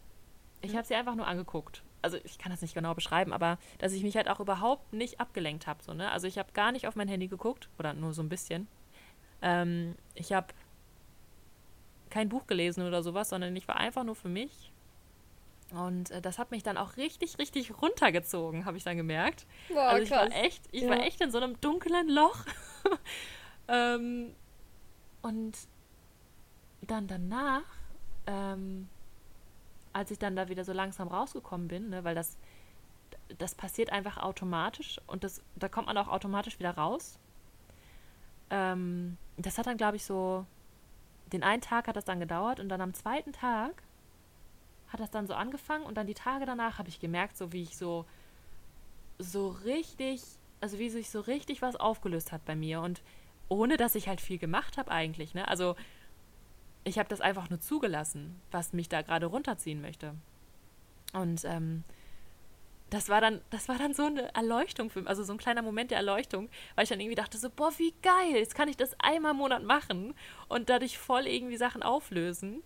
ich habe sie einfach nur angeguckt. Also ich kann das nicht genau beschreiben, aber dass ich mich halt auch überhaupt nicht abgelenkt habe. So, ne? Also ich habe gar nicht auf mein Handy geguckt oder nur so ein bisschen. Ähm, ich habe kein Buch gelesen oder sowas, sondern ich war einfach nur für mich. Und äh, das hat mich dann auch richtig, richtig runtergezogen, habe ich dann gemerkt. Boah, also ich krass. war echt, ich ja. war echt in so einem dunklen Loch. <laughs> ähm, und dann danach, ähm, als ich dann da wieder so langsam rausgekommen bin, ne, weil das, das passiert einfach automatisch und das, da kommt man auch automatisch wieder raus. ähm, das hat dann, glaube ich, so, den einen Tag hat das dann gedauert und dann am zweiten Tag hat das dann so angefangen und dann die Tage danach habe ich gemerkt, so wie ich so, so richtig, also wie sich so richtig was aufgelöst hat bei mir und ohne dass ich halt viel gemacht habe eigentlich, ne? Also ich habe das einfach nur zugelassen, was mich da gerade runterziehen möchte. Und ähm, das war dann, das war dann so eine Erleuchtung für mich, also so ein kleiner Moment der Erleuchtung, weil ich dann irgendwie dachte so, boah, wie geil, jetzt kann ich das einmal im Monat machen und dadurch voll irgendwie Sachen auflösen,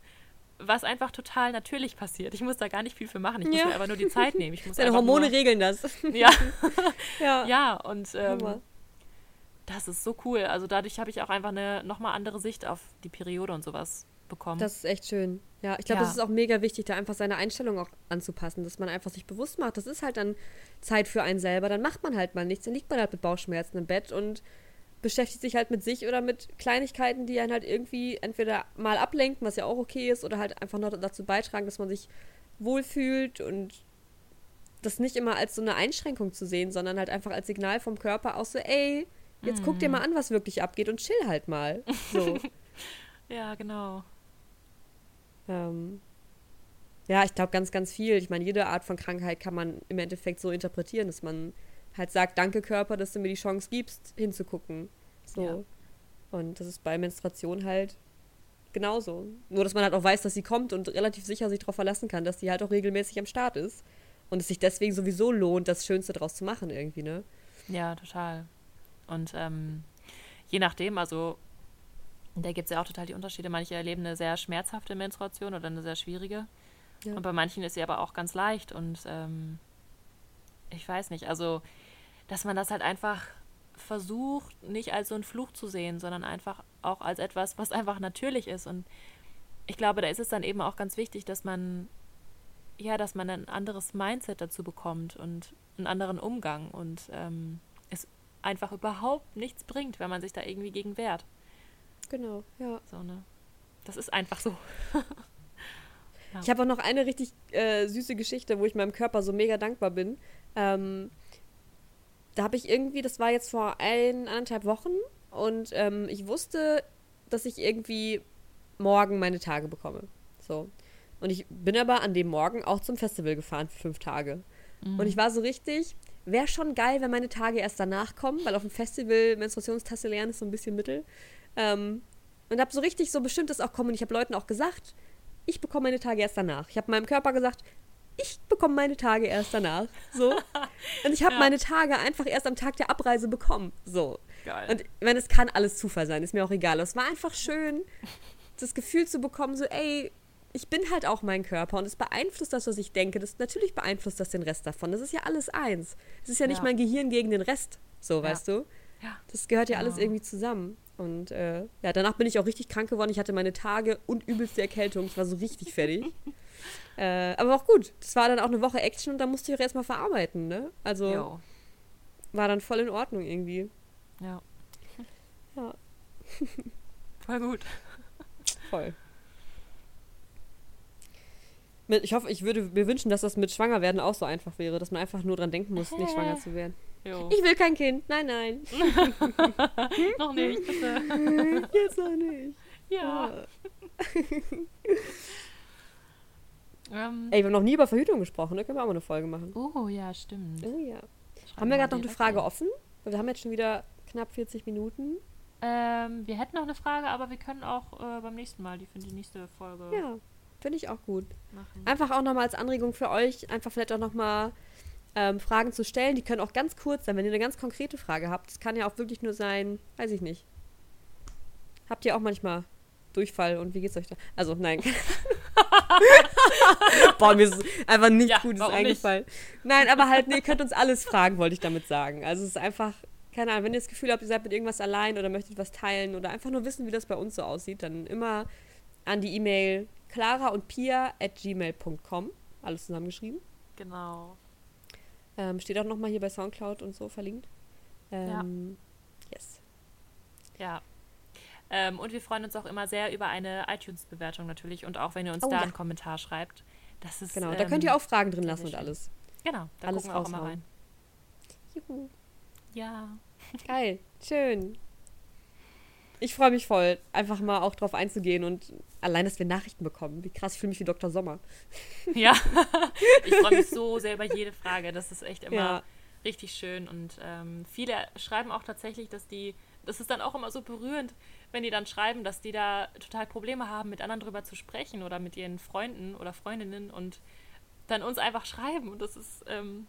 was einfach total natürlich passiert. Ich muss da gar nicht viel für machen, ich muss ja. mir aber nur die Zeit nehmen. Ich muss Deine Hormone nur, regeln das. Ja. <laughs> ja. ja, und ähm, das ist so cool. Also dadurch habe ich auch einfach eine nochmal andere Sicht auf die Periode und sowas bekommen. Das ist echt schön. Ja, ich glaube, ja. das ist auch mega wichtig, da einfach seine Einstellung auch anzupassen, dass man einfach sich bewusst macht, das ist halt dann Zeit für einen selber, dann macht man halt mal nichts, dann liegt man halt mit Bauchschmerzen im Bett und beschäftigt sich halt mit sich oder mit Kleinigkeiten, die einen halt irgendwie entweder mal ablenken, was ja auch okay ist, oder halt einfach noch dazu beitragen, dass man sich wohlfühlt und das nicht immer als so eine Einschränkung zu sehen, sondern halt einfach als Signal vom Körper auch so, ey, jetzt mm. guck dir mhm. mal an, was wirklich abgeht und chill halt mal. So. <laughs> ja, genau. Ähm, ja, ich glaube ganz, ganz viel. Ich meine, jede Art von Krankheit kann man im Endeffekt so interpretieren, dass man halt sagt, danke Körper, dass du mir die Chance gibst, hinzugucken. So. Ja. Und das ist bei Menstruation halt genauso. Nur, dass man halt auch weiß, dass sie kommt und relativ sicher sich darauf verlassen kann, dass die halt auch regelmäßig am Start ist. Und es sich deswegen sowieso lohnt, das Schönste draus zu machen irgendwie, ne? Ja, total. Und ähm, je nachdem, also da gibt es ja auch total die Unterschiede. Manche erleben eine sehr schmerzhafte Menstruation oder eine sehr schwierige. Ja. Und bei manchen ist sie aber auch ganz leicht. Und ähm, ich weiß nicht, also, dass man das halt einfach versucht, nicht als so einen Fluch zu sehen, sondern einfach auch als etwas, was einfach natürlich ist. Und ich glaube, da ist es dann eben auch ganz wichtig, dass man, ja, dass man ein anderes Mindset dazu bekommt und einen anderen Umgang und ähm, es einfach überhaupt nichts bringt, wenn man sich da irgendwie gegen wehrt. Genau, ja. So, ne? Das ist einfach so. ja. <laughs> Ich habe auch noch eine richtig äh, süße Geschichte, wo ich meinem Körper so mega dankbar bin. Ähm, da habe ich irgendwie, das war jetzt vor ein, anderthalb Wochen und ähm, ich wusste, dass ich irgendwie morgen meine Tage bekomme. So. Und ich bin aber an dem Morgen auch zum Festival gefahren für fünf Tage. Mhm. Und ich war so richtig, wäre schon geil, wenn meine Tage erst danach kommen, weil auf dem Festival Menstruationstasse lernen ist so ein bisschen Mittel. Ähm, und habe so richtig so bestimmt das auch kommen. Und ich habe Leuten auch gesagt, ich bekomme meine Tage erst danach. Ich habe meinem Körper gesagt, ich bekomme meine Tage erst danach. So. Und ich habe <laughs> ja. meine Tage einfach erst am Tag der Abreise bekommen. So. Geil. Und ich meine, es kann alles Zufall sein, ist mir auch egal. Es war einfach schön, das Gefühl zu bekommen, so, ey, ich bin halt auch mein Körper und es beeinflusst das, was ich denke. Das natürlich beeinflusst das den Rest davon. Das ist ja alles eins. Es ist ja nicht ja. mein Gehirn gegen den Rest, so, ja. weißt du? Ja. Das gehört ja alles irgendwie zusammen. Und äh, ja, danach bin ich auch richtig krank geworden. Ich hatte meine Tage und übelste Erkältung. Ich war so richtig fertig. <laughs> äh, aber auch gut. Das war dann auch eine Woche Action und da musste ich auch erstmal verarbeiten, ne? Also jo. war dann voll in Ordnung irgendwie. Ja. Ja. <laughs> voll gut. Voll. Ich hoffe, ich würde mir wünschen, dass das mit Schwangerwerden auch so einfach wäre, dass man einfach nur dran denken muss, nicht schwanger <laughs> zu werden. Jo. Ich will kein Kind. Nein, nein. <laughs> noch nicht, bitte. Jetzt noch nicht. Ja. Ähm, Ey, wir haben noch nie über Verhütung gesprochen, da können wir auch mal eine Folge machen. Oh, ja, stimmt. Oh, ja. Schreiben haben wir gerade noch eine Frage ein. offen? Wir haben jetzt schon wieder knapp 40 Minuten. Ähm, wir hätten noch eine Frage, aber wir können auch äh, beim nächsten Mal die für die nächste Folge. Ja, finde ich auch gut. Machen. Einfach auch nochmal als Anregung für euch, einfach vielleicht auch nochmal ähm, Fragen zu stellen. Die können auch ganz kurz sein, wenn ihr eine ganz konkrete Frage habt. Das kann ja auch wirklich nur sein, weiß ich nicht. Habt ihr auch manchmal Durchfall und wie geht's euch da? Also, nein. <laughs> <laughs> Boah, mir ist einfach nichts ja, Gutes eingefallen. Nicht? Nein, aber halt, nee, ihr könnt uns alles fragen, wollte ich damit sagen. Also es ist einfach, keine Ahnung, wenn ihr das Gefühl habt, ihr seid mit irgendwas allein oder möchtet was teilen oder einfach nur wissen, wie das bei uns so aussieht, dann immer an die E-Mail clara und pia at gmail.com. Alles zusammengeschrieben. Genau. Ähm, steht auch nochmal hier bei Soundcloud und so verlinkt. Ähm, ja. Yes. Ja. Ähm, und wir freuen uns auch immer sehr über eine iTunes-Bewertung natürlich und auch wenn ihr uns oh, da ja. einen Kommentar schreibt. Das ist, genau, da könnt ihr ähm, auch Fragen drin lassen und alles. Genau, da alles gucken wir auch immer rein. Juhu. Ja. Geil, schön. Ich freue mich voll, einfach mal auch drauf einzugehen und allein, dass wir Nachrichten bekommen. Wie krass, ich fühle mich wie Dr. Sommer. <laughs> Ja, ich freue mich so sehr über jede Frage. Das ist echt immer ja. richtig schön. Und ähm, viele schreiben auch tatsächlich, dass die, das ist dann auch immer so berührend, wenn die dann schreiben, dass die da total Probleme haben, mit anderen drüber zu sprechen oder mit ihren Freunden oder Freundinnen und dann uns einfach schreiben. Und das ist, ähm,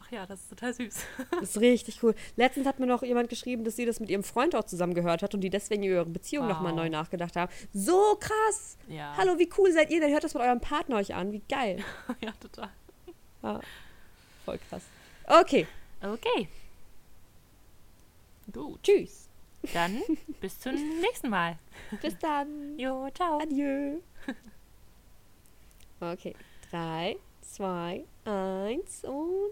ach ja, das ist total süß. Das ist richtig cool. Letztens hat mir noch jemand geschrieben, dass sie das mit ihrem Freund auch zusammen gehört hat und die deswegen über ihre Beziehung wow. nochmal neu nachgedacht haben. So krass! Ja. Hallo, wie cool seid ihr? Dann hört das mit eurem Partner euch an. Wie geil. <laughs> ja, total. Ja. Voll krass. Okay. Okay. Gut. Tschüss. Dann bis zum nächsten Mal. Bis dann. Jo, ciao. Adieu. <laughs> Okay. Drei, zwei, eins und